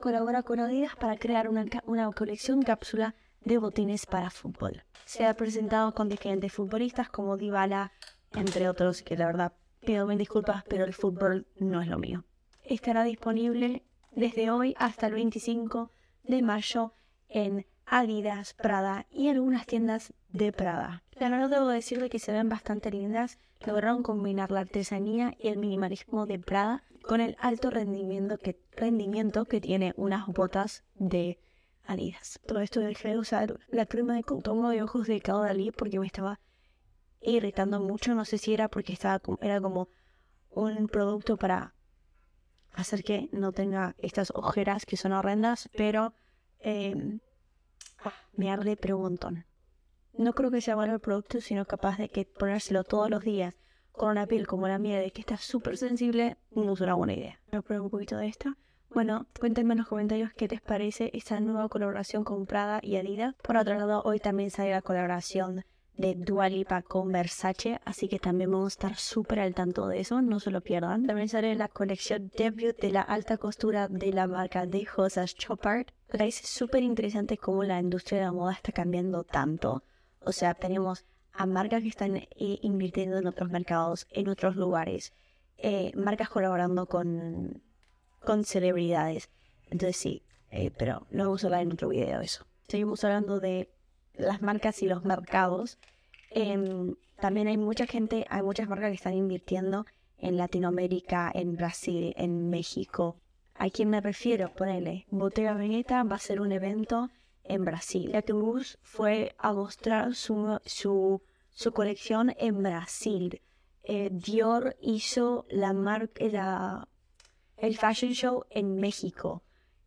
Colabora con Adidas para crear una, una colección cápsula de botines para fútbol. Se ha presentado con diferentes futbolistas como Dybala, entre otros, que la verdad pido mil disculpas, pero el fútbol no es lo mío. Estará disponible desde hoy hasta el 25 de mayo en Adidas, Prada y algunas tiendas de Prada. La verdad debo decirle que se ven bastante lindas. Lograron combinar la artesanía y el minimalismo de Prada con el alto rendimiento que, rendimiento que tiene unas botas de Adidas. Todo esto dejé de usar la crema de contorno de ojos de Caudalie porque me estaba irritando mucho. No sé si era porque estaba era como un producto para hacer que no tenga estas ojeras que son horrendas, pero eh, me arde pero un montón. No creo que sea malo el producto, sino capaz de que ponérselo todos los días con una piel como la mía, de que está súper sensible, no es una buena idea. Me pruebo un poquito de esta. Bueno, cuéntenme en los comentarios qué les parece esta nueva colaboración con Prada y Adidas. Por otro lado, hoy también sale la colaboración de Dualipa con Versace, así que también vamos a estar súper al tanto de eso, no se lo pierdan. También sale la colección debut de la alta costura de la marca de Josas Chopard. Parece súper interesante cómo la industria de la moda está cambiando tanto. O sea, tenemos a marcas que están eh, invirtiendo en otros mercados, en otros lugares, eh, marcas colaborando con, con celebridades. Entonces sí, eh, pero no vamos a hablar en otro video eso. Seguimos hablando de las marcas y los mercados. Em, también hay mucha gente, hay muchas marcas que están invirtiendo en Latinoamérica, en Brasil, en México. ¿A quién me refiero? Ponele, Bottega Veneta va a ser un evento en Brasil. La Toulouse fue a mostrar su, su, su colección en Brasil. Eh, Dior hizo la marca, el fashion show en México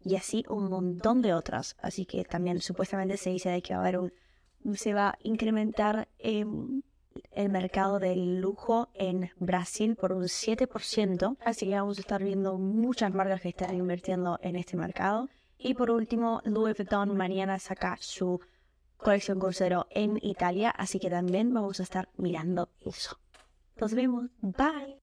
y así un montón de otras. Así que también supuestamente se dice de que va a haber un, se va a incrementar em, el mercado del lujo en Brasil por un 7%. Así que vamos a estar viendo muchas marcas que están invirtiendo en este mercado. Y por último, Louis Vuitton mañana saca su colección crucero en Italia, así que también vamos a estar mirando eso. Nos vemos. Bye.